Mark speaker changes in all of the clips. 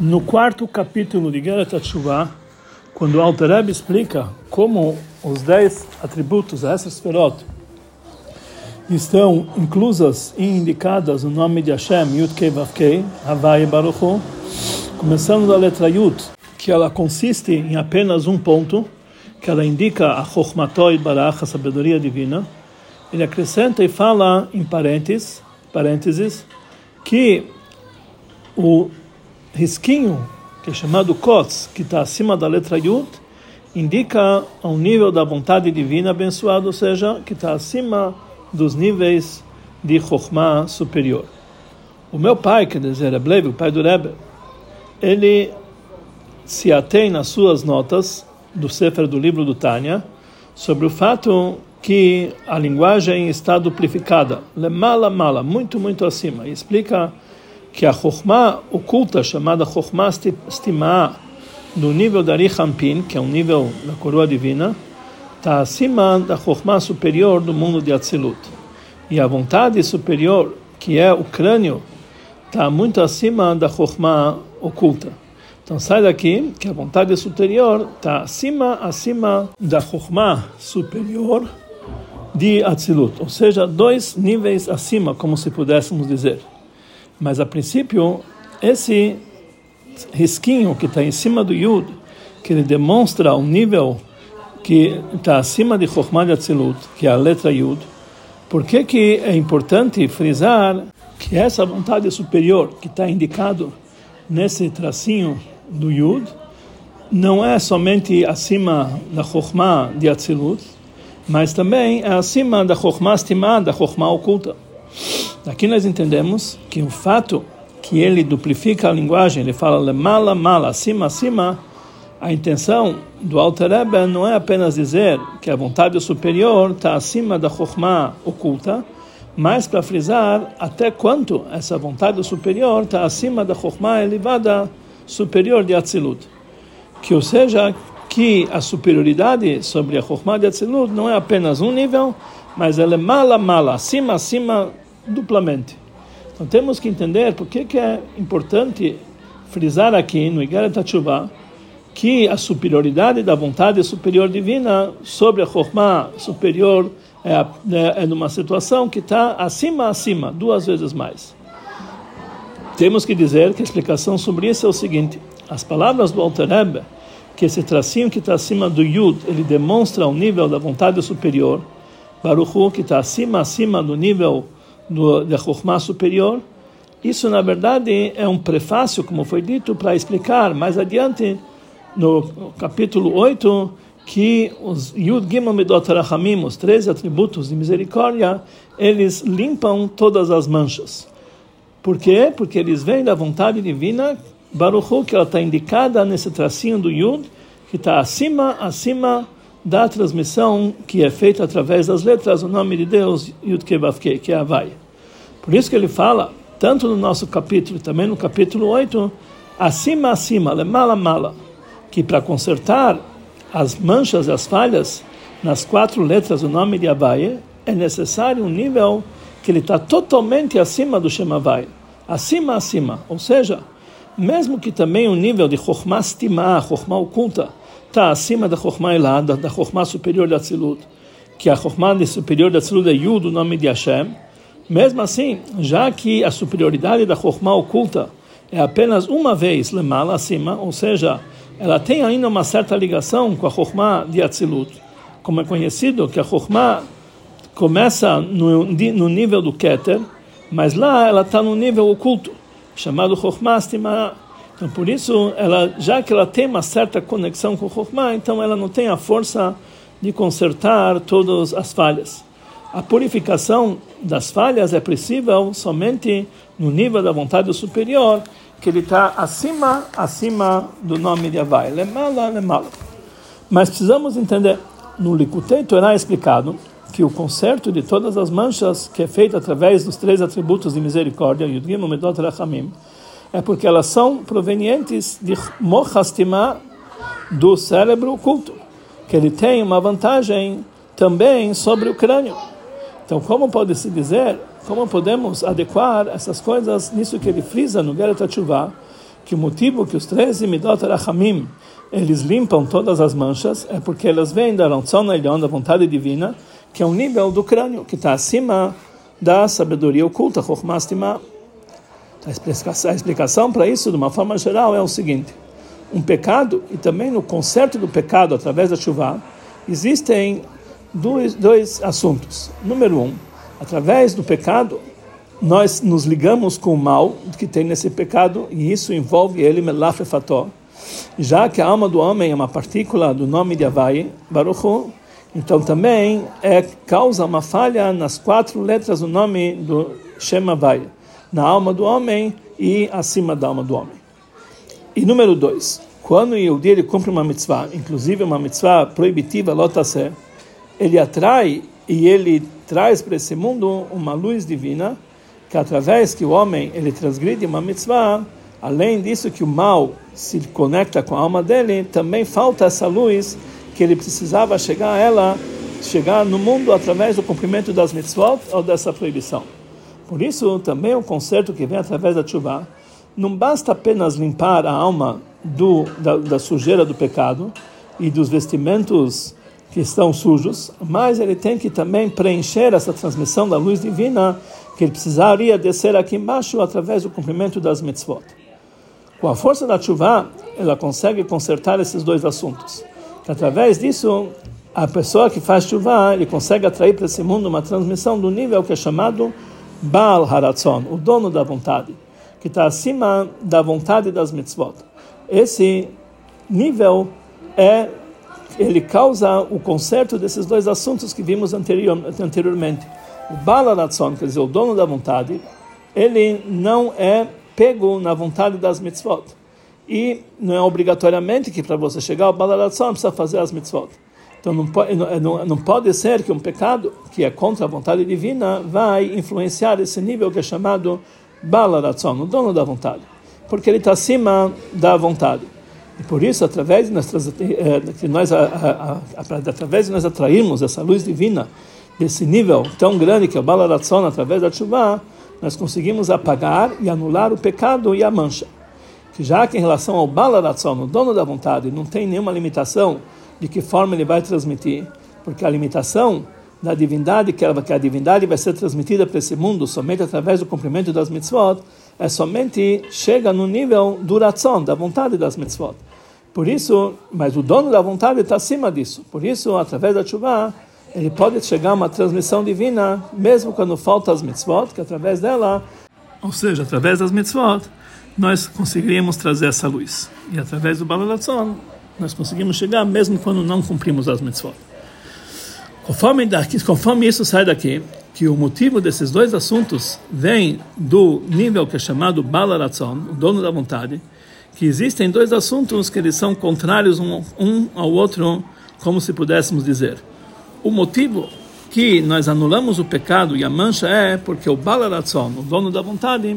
Speaker 1: No quarto capítulo de Geret Tshuva, quando o Alter explica como os dez atributos, essas ferot, estão inclusas e indicadas no nome de Hashem, Yud Kei Vav Kei, Havai Baruch Hu, começando da letra Yud, que ela consiste em apenas um ponto, que ela indica a Chokhmatoi Barach, a sabedoria divina, ele acrescenta e fala em parênteses, parênteses que o risquinho, que é chamado Kotz, que está acima da letra Yud, indica um nível da vontade divina abençoado, ou seja, que está acima dos níveis de Chokhmah superior. O meu pai, quer dizer, Rebbe, o pai do Rebbe, ele se atém nas suas notas do Sefer do livro do Tânia sobre o fato que a linguagem está duplificada, mala mala, muito muito acima, e explica que a Chokhmah oculta, chamada Chokhmah Stimah, no nível da Rihampin, que é um nível da coroa divina, está acima da Chokhmah superior do mundo de Atzilut. E a vontade superior, que é o crânio, está muito acima da Chokhmah oculta. Então sai daqui que a vontade superior está acima, acima da Chokhmah superior de Atzilut, ou seja, dois níveis acima, como se pudéssemos dizer. Mas a princípio, esse risquinho que está em cima do Yud, que ele demonstra um nível que está acima de Chokhmah de Atzilut, que é a letra Yud, por que, que é importante frisar que essa vontade superior que está indicado nesse tracinho do Yud não é somente acima da Chokhmah de Atzilut, mas também é acima da Chokhmah estimada, da Chokhmah oculta. Aqui nós entendemos que o fato que ele duplifica a linguagem, ele fala mala mala, acima acima, a intenção do Alter Rebbe não é apenas dizer que a vontade superior está acima da Chokhmah oculta, mas para frisar até quanto essa vontade superior está acima da Chokhmah elevada superior de Atzilut. Que ou seja, que a superioridade sobre a Chokhmah de Atzilut não é apenas um nível, mas ela é mala mala, acima acima duplamente. Então temos que entender por que, é importante frisar aqui no Igeret HaTshuva que a superioridade da vontade superior divina sobre a Chokhmah superior é, é, é numa situação que está acima, acima, duas vezes mais. Temos que dizer que a explicação sobre isso é o seguinte: as palavras do Alter que esse tracinho que está acima do Yud, ele demonstra o nível da vontade superior, Baruch que está acima, acima do nível do, da Chokhmah superior. Isso, na verdade, é um prefácio, como foi dito, para explicar mais adiante, no capítulo 8, que os Yud Gimel Medot Rachamim, os três atributos de misericórdia, eles limpam todas as manchas. Por quê? Porque eles vêm da vontade divina, Baruch que ela está indicada nesse tracinho do Yud, que está acima, acima da transmissão que é feita através das letras, o nome de Deus, Yud Kevavke, que é Havai. Por isso que ele fala, tanto no nosso capítulo, também no capítulo 8, acima, acima, mala, mala, que para consertar as manchas e as falhas nas quatro letras do nome de Havai, é necessário um nível que ele está totalmente acima do Shemavai. Acima, acima. Ou seja, mesmo que também o nível de Chokhmah Stimah, Chokhmah oculta, está acima da Chokhmah Elad, da, da Chokhmah superior da Tzilut, que a Chokhmah superior da Tzilut é Yud, o nome de Hashem, mesmo assim, já que a superioridade da Chokhmah oculta é apenas uma vez lemala acima, ou seja, ela tem ainda uma certa ligação com a Chokhmah de Atzilut, como é conhecido que a Chokhmah começa no, no nível do Keter, mas lá ela está no nível oculto, chamado Chokhmah Stimah. Então, por isso, ela, já que ela tem uma certa conexão com o Chokhmah, então ela não tem a força de consertar todas as falhas. A purificação das falhas é possível somente no nível da vontade superior, que ele está acima, acima do nome de Havai. Lemala, lemala. Mas precisamos entender, no Likutei Torah é explicado que o conserto de todas as manchas, que é feito através dos três atributos de misericórdia, Yudgim, Medot, Rachamim, é porque elas são provenientes de Mochastima, do cérebro oculto, que ele tem uma vantagem também sobre o crânio. Então, como pode se dizer, como podemos adequar essas coisas nisso que ele frisa no Geret Tshuva, que o motivo que os 13 Midot Rachamim eles limpam todas as manchas é porque elas vêm da Rantzon da vontade divina, que é um nível do crânio, que está acima da sabedoria oculta, Chokhmastima. A explicação para isso, de uma forma geral, é o seguinte: um pecado, e também no conserto do pecado através da chuva, existem dois, dois assuntos. Número um, através do pecado, nós nos ligamos com o mal que tem nesse pecado, e isso envolve ele, melafefató. Já que a alma do homem é uma partícula do nome de Havai, Baruch então também é causa uma falha nas quatro letras do nome do Shem Havai, na alma do homem e acima da alma do homem. E número dois, quando o Yehudi ele cumpre uma mitzvah, inclusive uma mitzvah proibitiva, lotasé, ele atrai e ele traz para esse mundo uma luz divina, que através que o homem ele transgride uma mitzvah, além disso que o mal se conecta com a alma dele, também falta essa luz que ele precisava chegar a ela, chegar no mundo através do cumprimento das mitzvot ou dessa proibição. Por isso, também o conserto que vem através da chuva não basta apenas limpar a alma do, da, da sujeira do pecado e dos vestimentos que estão sujos, mas ele tem que também preencher essa transmissão da luz divina que ele precisaria descer aqui embaixo através do cumprimento das mitzvot. Com a força da chuva, ela consegue consertar esses dois assuntos através disso a pessoa que faz chuva ele consegue atrair para esse mundo uma transmissão do nível que é chamado Baal Haratzon, o dono da vontade, que está acima da vontade das mitzvot. Esse nível é ele causa o conserto desses dois assuntos que vimos anterior, anteriormente. O Baal Haratzon, quer dizer, o dono da vontade, ele não é pego na vontade das mitzvot e não é obrigatoriamente que para você chegar ao balaratzon precisa fazer as mitzvot. Então não pode, não, não pode ser que um pecado que é contra a vontade divina vai influenciar esse nível que é chamado balaratzon, o dono da vontade, porque ele está acima da vontade. E por isso, através de nós, eh, que nós, através de nós atrairmos essa luz divina desse nível tão grande que é o balaratzon através da chuva, nós conseguimos apagar e anular o pecado e a mancha que já que em relação ao Balaratzon, o dono da vontade, não tem nenhuma limitação de que forma ele vai transmitir, porque a limitação da divindade, que a divindade vai ser transmitida para esse mundo somente através do cumprimento das mitzvot, é somente chega no nível do ratzon, da vontade das mitzvot. Por isso, mas o dono da vontade está acima disso. Por isso, através da chuva, ele pode chegar a uma transmissão divina, mesmo quando falta as mitzvot, que através dela, ou seja, através das mitzvot, nós conseguiríamos trazer essa luz. E através do Balalatzon, nós conseguimos chegar mesmo quando não cumprimos as mitzvot. Conforme, daqui, conforme isso sai daqui, que o motivo desses dois assuntos vem do nível que é chamado Balaratzon, o dono da vontade, que existem dois assuntos que eles são contrários um, um ao outro, como se pudéssemos dizer. O motivo que nós anulamos o pecado e a mancha é porque o Balaratzon, o dono da vontade,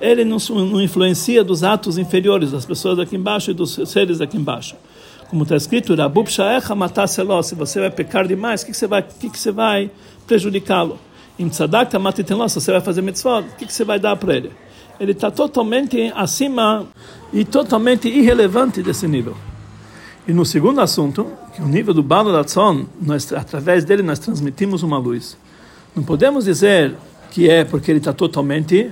Speaker 1: ele não, não influencia dos atos inferiores das pessoas aqui embaixo e dos seres aqui embaixo. Como está escrito, Rabub Shaecha se você vai pecar demais, o que, que você vai, que, que você vai prejudicá-lo? Em Tzadakta se você vai fazer mitzvot, o que, que você vai dar para ele? Ele está totalmente acima e totalmente irrelevante desse nível. E no segundo assunto, que o nível do Balo Ratzon, nós, através dele nós transmitimos uma luz. Não podemos dizer que é porque ele está totalmente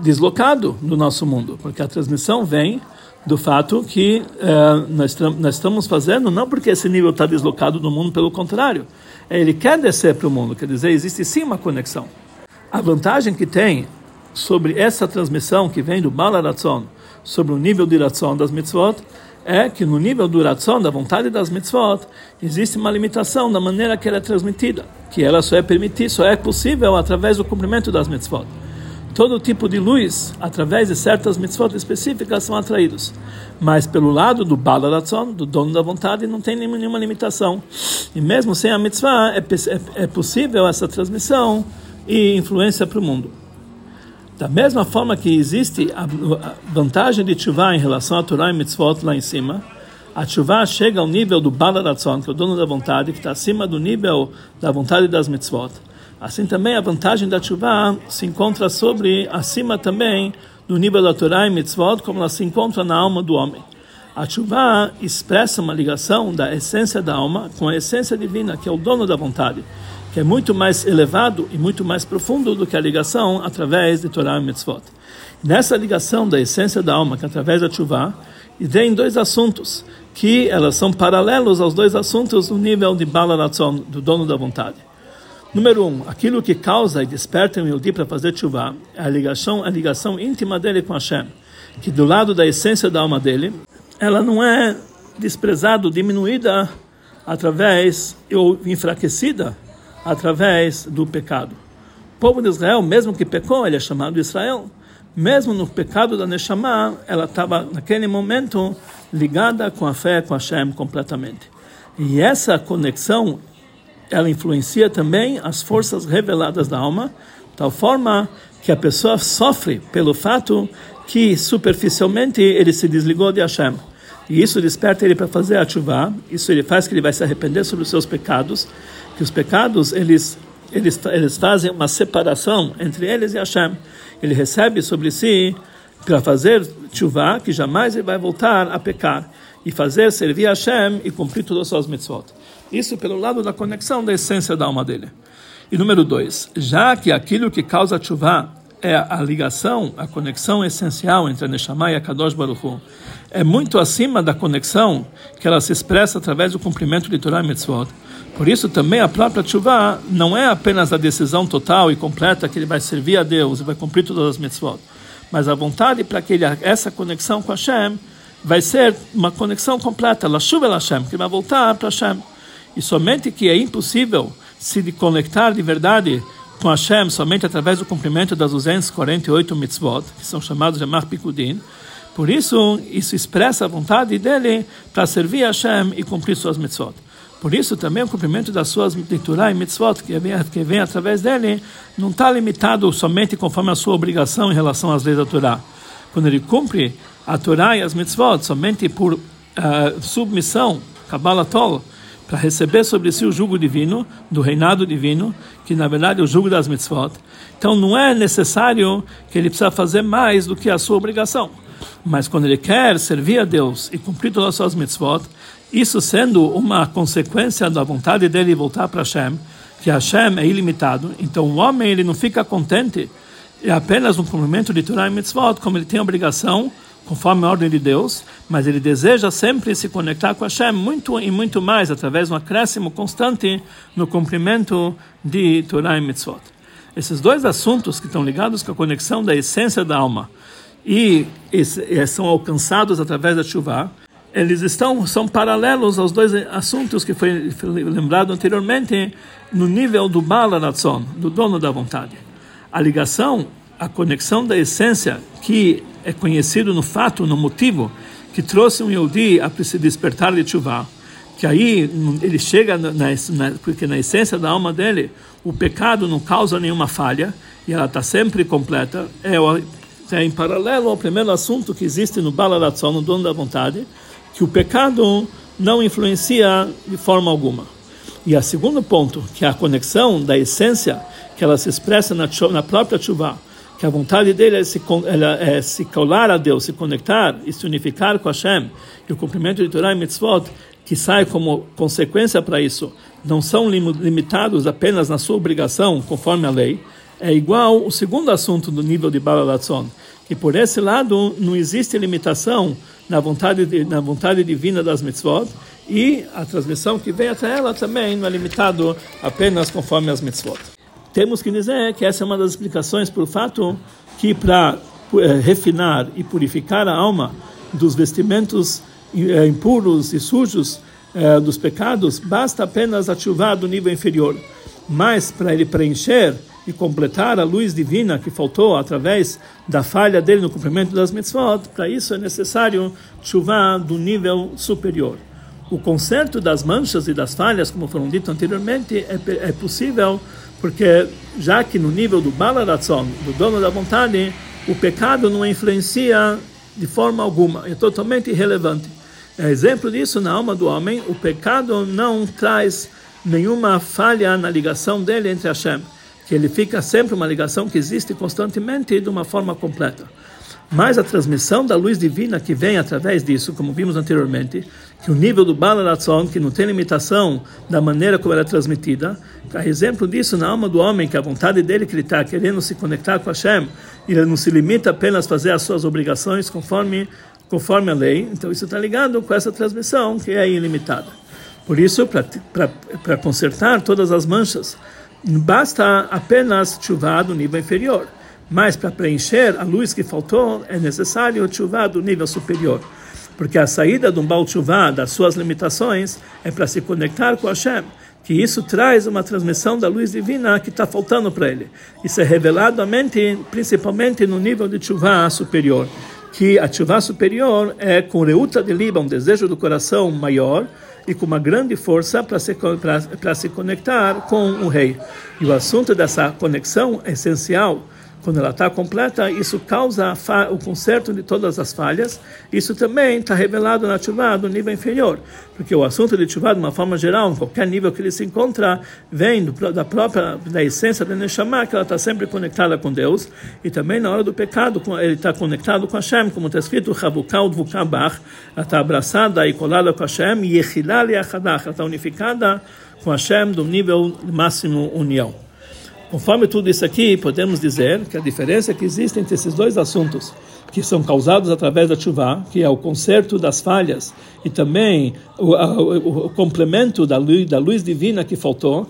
Speaker 1: deslocado do nosso mundo, porque a transmissão vem do fato que uh, nós, nós estamos fazendo não porque esse nível está deslocado do mundo, pelo contrário, ele quer descer para o mundo, quer dizer, existe sim uma conexão. A vantagem que tem sobre essa transmissão que vem do Balaratzon sobre o nível de Ratzon das mitzvot é que no nível do Ratzon, da vontade das mitzvot, existe uma limitação da maneira que ela é transmitida, que ela só é permitida, só é possível através do cumprimento das mitzvot todo tipo de luz, através de certas mitzvot específicas, são atraídos. Mas pelo lado do Balaratzon, do dono da vontade, não tem nenhuma limitação. E mesmo sem a mitzvah, é, é, é possível essa transmissão e influência para o mundo. Da mesma forma que existe a vantagem de Tshuva em relação a Torah e mitzvot lá em cima, a Tshuva chega ao nível do Balaratzon, que é o dono da vontade, que está acima do nível da vontade das mitzvot. Assim também a vantagem da chuva se encontra sobre, acima também do nível da Torá e Mitzvot, como ela se encontra na alma do homem. A chuva expressa uma ligação da essência da alma com a essência divina, que é o dono da vontade, que é muito mais elevado e muito mais profundo do que a ligação através de Torá e Mitzvot. Nessa ligação da essência da alma, que é através da chuva, vem dois assuntos, que elas são paralelos aos dois assuntos no nível de Balaratzon, do dono da vontade. Número um, aquilo que causa e desperta o Yehudi para fazer chuva é a ligação, a ligação íntima dele com Hashem, que do lado da essência da alma dele, ela não é desprezada, diminuída através ou enfraquecida através do pecado. O povo de Israel, mesmo que pecou, ele é chamado Israel. Mesmo no pecado da Neshama, ela estava naquele momento ligada com a fé com Hashem completamente. E essa conexão ela influencia também as forças reveladas da alma, tal forma que a pessoa sofre pelo fato que superficialmente ele se desligou de Hashem. E isso desperta ele para fazer a isso ele faz que ele vai se arrepender sobre os seus pecados, que os pecados eles eles, eles fazem uma separação entre eles e Hashem. Ele recebe sobre si para fazer chuva, que jamais ele vai voltar a pecar, e fazer servir a Hashem e cumprir todas as suas mitzvot. Isso pelo lado da conexão da essência da alma dele. E número dois, já que aquilo que causa chuva é a ligação, a conexão essencial entre a Neshama e a Kadosh Baruch Hu, é muito acima da conexão que ela se expressa através do cumprimento de Torah e Mitzvot. Por isso também a própria chuva não é apenas a decisão total e completa que ele vai servir a Deus e vai cumprir todas as mitzvot, mas a vontade para que ele, essa conexão com Hashem vai ser uma conexão completa, la chuva Hashem, que vai voltar para Hashem. E somente que é impossível se conectar de verdade com Hashem somente através do cumprimento das 248 mitzvot, que são chamados de Mar Pikudin. Por isso, isso expressa a vontade dele para servir a Hashem e cumprir suas mitzvot. Por isso, também o cumprimento das suas Torah e mitzvot, que vem, que vem através dele, não está limitado somente conforme a sua obrigação em relação às leis da Torá. Quando ele cumpre a Torá e as mitzvot somente por uh, submissão, Kabbalah Tol, para receber sobre si o jugo divino, do reinado divino, que na verdade é o jugo das mitzvot. Então não é necessário que ele precisa fazer mais do que a sua obrigação. Mas quando ele quer servir a Deus e cumprir todas as suas mitzvot, isso sendo uma consequência da vontade dele voltar para Hashem, que Hashem é ilimitado, então o homem ele não fica contente é apenas um cumprimento de Torah e mitzvot, como ele tem a obrigação conforme a ordem de Deus, mas ele deseja sempre se conectar com Hashem muito e muito mais, através de um acréscimo constante no cumprimento de Torah e Mitzvot. Esses dois assuntos que estão ligados com a conexão da essência da alma e, são alcançados através da chuva, eles estão são paralelos aos dois assuntos que foi lembrado anteriormente no nível do Balaratzon, do dono da vontade. A ligação, a conexão da essência que é conhecido no fato, no motivo, que trouxe um Yehudi a se despertar de chuva, que aí ele chega na, na, porque na essência da alma dele o pecado não causa nenhuma falha e ela está sempre completa é, é, em paralelo ao primeiro assunto que existe no Balaratzon, no dono da vontade que o pecado não influencia de forma alguma. E a segundo ponto que é a conexão da essência que ela se expressa na, na própria chuva que a vontade dele é se, é se colar a Deus, se conectar e se unificar com Hashem, e o cumprimento de Torah e Mitzvot, que sai como consequência para isso, não são limitados apenas na sua obrigação, conforme a lei, é igual o segundo assunto do nível de Balalatzon, que por esse lado não existe limitação na vontade, de, na vontade divina das mitzvot, e a transmissão que vem até ela também não é limitado apenas conforme as mitzvot temos que dizer que essa é uma das explicações por fato que para é, refinar e purificar a alma dos vestimentos é, impuros e sujos é, dos pecados, basta apenas ativar do nível inferior. Mas para ele preencher e completar a luz divina que faltou através da falha dele no cumprimento das mitzvot, para isso é necessário chuvar do nível superior. O conserto das manchas e das falhas, como foram dito anteriormente, é, é possível porque já que no nível do balaratzon, do dono da vontade, o pecado não influencia de forma alguma, é totalmente irrelevante. É exemplo disso na alma do homem, o pecado não traz nenhuma falha na ligação dele entre Hashem, que ele fica sempre uma ligação que existe constantemente de uma forma completa. Mas a transmissão da luz divina que vem através disso, como vimos anteriormente, que o nível do Balaratzon, que não tem limitação da maneira como ela é transmitida, a exemplo disso na alma do homem, que a vontade dele que ele está querendo se conectar com Hashem, ele não se limita apenas a fazer as suas obrigações conforme, conforme a lei, então isso está ligado com essa transmissão que é ilimitada. Por isso, para consertar todas as manchas, basta apenas chuvar do nível inferior. Mas para preencher a luz que faltou, é necessário chuvar do nível superior. Porque a saída de um Baal Tshuva, das suas limitações, é para se conectar com Hashem. Que isso traz uma transmissão da luz divina que está faltando para ele. Isso é revelado principalmente no nível de chuva superior. Que a chuva superior é com reuta de liba, um desejo do coração maior, e com uma grande força para se, se conectar com o rei. E o assunto dessa conexão é essencial quando ela está completa, isso causa o conserto de todas as falhas. Isso também está revelado na chuva do nível inferior, porque o assunto de chuva, de uma forma geral, em qualquer nível que ele se encontra, vem do, da própria da essência da Neshama, que ela está sempre conectada com Deus, e também na hora do pecado, ele está conectado com Hashem, como está escrito, Chavukal Dvukabach, ela está abraçada e colada com Hashem, Yechilal Yachadach, ela está unificada com Hashem do nível máximo união. Conforme tudo isso aqui, podemos dizer que a diferença que existe entre esses dois assuntos, que são causados através da chuva, que é o conserto das falhas e também o, o, o complemento da luz, da luz divina que faltou,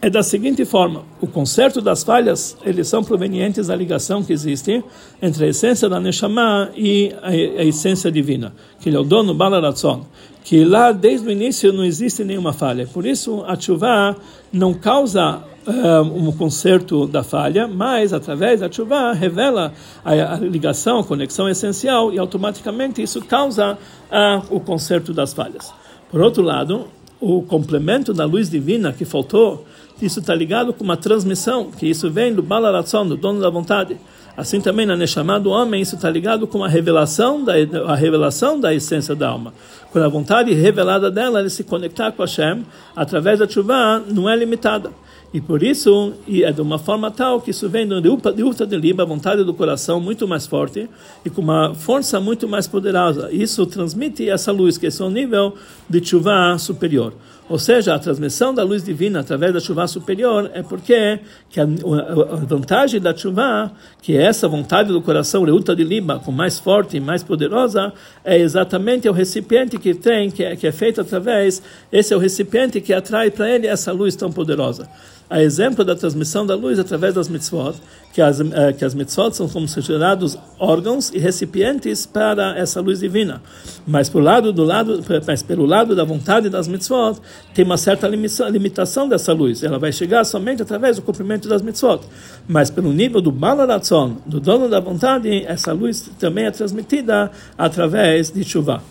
Speaker 1: é da seguinte forma: o conserto das falhas eles são provenientes da ligação que existe entre a essência da neshama e a, a essência divina, que ele é o dono balaratzon, que lá desde o início não existe nenhuma falha. Por isso a chuva não causa um conserto da falha, mas através da chuva revela a, ligação, a conexão essencial e automaticamente isso causa o conserto das falhas. Por outro lado, o complemento da luz divina que faltou, isso está ligado com uma transmissão, que isso vem do Balaratzon, do dono da vontade. Assim também na Neshama do homem, isso está ligado com a revelação da, a revelação da essência da alma. Quando a vontade revelada dela, ele se conectar com Hashem, através da chuva, não é limitada. E por isso, e é de uma forma tal que isso vem de Uta de Liba, vontade do coração muito mais forte e com uma força muito mais poderosa. Isso transmite essa luz, que é o nível de chuva superior. Ou seja, a transmissão da luz divina através da chuva superior é porque que a, a, vantagem da chuva, que é essa vontade do coração, Reuta de Liba, com mais forte e mais poderosa, é exatamente o recipiente que tem, que é, que é feito através, esse é o recipiente que atrai para ele essa luz tão poderosa a exemplo da transmissão da luz através das mitzvot, que as, eh, que as mitzvot são considerados órgãos e recipientes para essa luz divina. Mas, por lado, do lado, mas pelo lado da vontade das mitzvot, tem uma certa limitação dessa luz. Ela vai chegar somente através do cumprimento das mitzvot. Mas, pelo nível do balaratzon, do dono da vontade, essa luz também é transmitida através de chuva.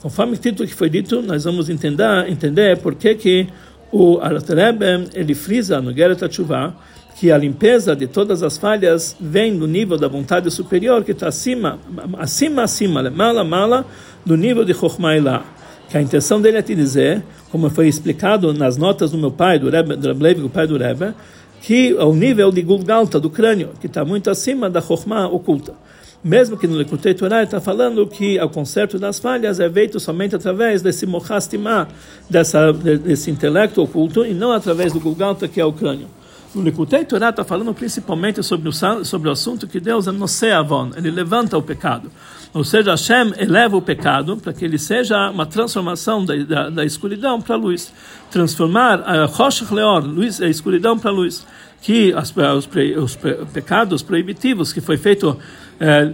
Speaker 1: Conforme o título que foi dito, nós vamos entender, entender por que que o Arterebe, ele frisa no Geret Tshuva que a limpeza de todas as falhas vem do nível da vontade superior que está acima, acima, acima, mala, mala, do nível de Chokhmah Que a intenção dele é te dizer, como foi explicado nas notas do meu pai, do Rebbe, do Rebbe, o pai do Rebbe, que é o nível de Gulgalta, do crânio, que está muito acima da Chokhmah oculta. Mesmo que no Lekutei Torah está falando que o conserto das falhas é feito somente através desse mochastimá, dessa, desse intelecto oculto, e não através do Gulgalta, que é o crânio. No Lekutei Torah está falando principalmente sobre o, sobre o assunto que Deus é noseavon, ele levanta o pecado. Ou seja, Hashem eleva o pecado para que ele seja uma transformação da, da, da escuridão para a luz. Transformar a Rosh Leor, luz, a escuridão para a luz. Que as, os, os pecados proibitivos que foi feito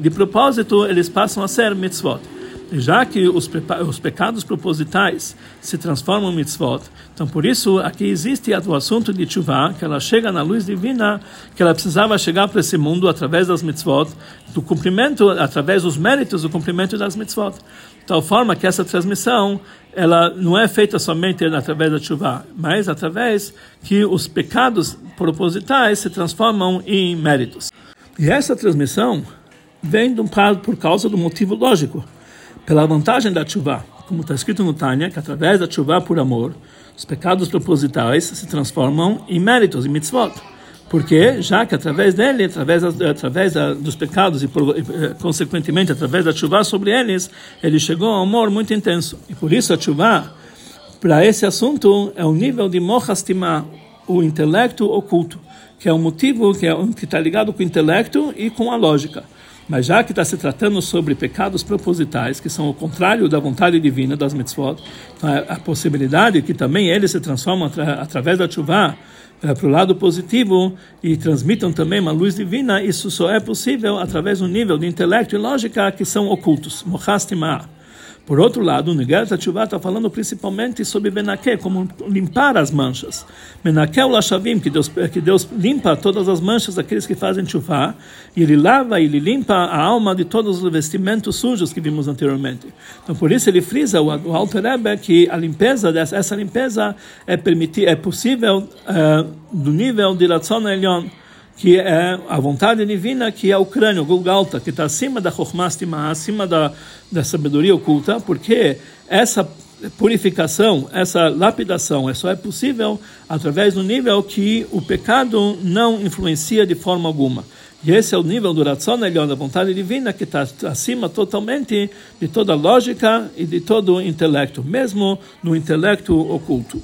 Speaker 1: de propósito, eles passam a ser mitzvot. Já que os, os pecados propositais se transformam em mitzvot, então por isso aqui existe o assunto de chuva, que ela chega na luz divina, que ela precisava chegar para esse mundo através das mitzvot, do cumprimento, através dos méritos do cumprimento das mitzvot. De tal forma que essa transmissão ela não é feita somente através da chuva, mas através que os pecados propositais se transformam em méritos. E essa transmissão vem por causa do motivo lógico, pela vantagem da chuva, como está escrito no Tânia, que através da chuva por amor, os pecados propositais se transformam em méritos, em mitzvot. Porque já que através dele, através, através dos pecados e, consequentemente através da chuva sobre eles, ele chegou a um amor muito intenso. E por isso a chuva, para esse assunto, é o nível de mohastima, o intelecto oculto, que é um motivo que é, está ligado com o intelecto e com a lógica. Mas já que está se tratando sobre pecados propositais, que são o contrário da vontade divina das mitzvot, então é a possibilidade que também eles se transformam através da chuva é, para o lado positivo e transmitam também uma luz divina, isso só é possível através do nível de intelecto e lógica que são ocultos. Mohastimah. Por outro lado, o Nigat Tshuva está falando principalmente sobre Benaké, como limpar as manchas. Benaké o Lashavim, que Deus, que Deus limpa todas as manchas daqueles que fazem Tshuva, e Ele lava Ele limpa a alma de todos os vestimentos sujos que vimos anteriormente. Então, por isso ele frisa, o, o Alter Rebbe, que a limpeza, essa limpeza é, permitir, é possível uh, do nível de Ratzon Elion, que é a vontade divina, que é o crânio, Golgalta, que está acima da Chokhmastima, acima da, da sabedoria oculta, porque essa purificação, essa lapidação, é só é possível através do nível que o pecado não influencia de forma alguma. E esse é o nível do Ratzon Elion, da vontade divina, que está acima totalmente de toda lógica e de todo intelecto, mesmo no intelecto oculto.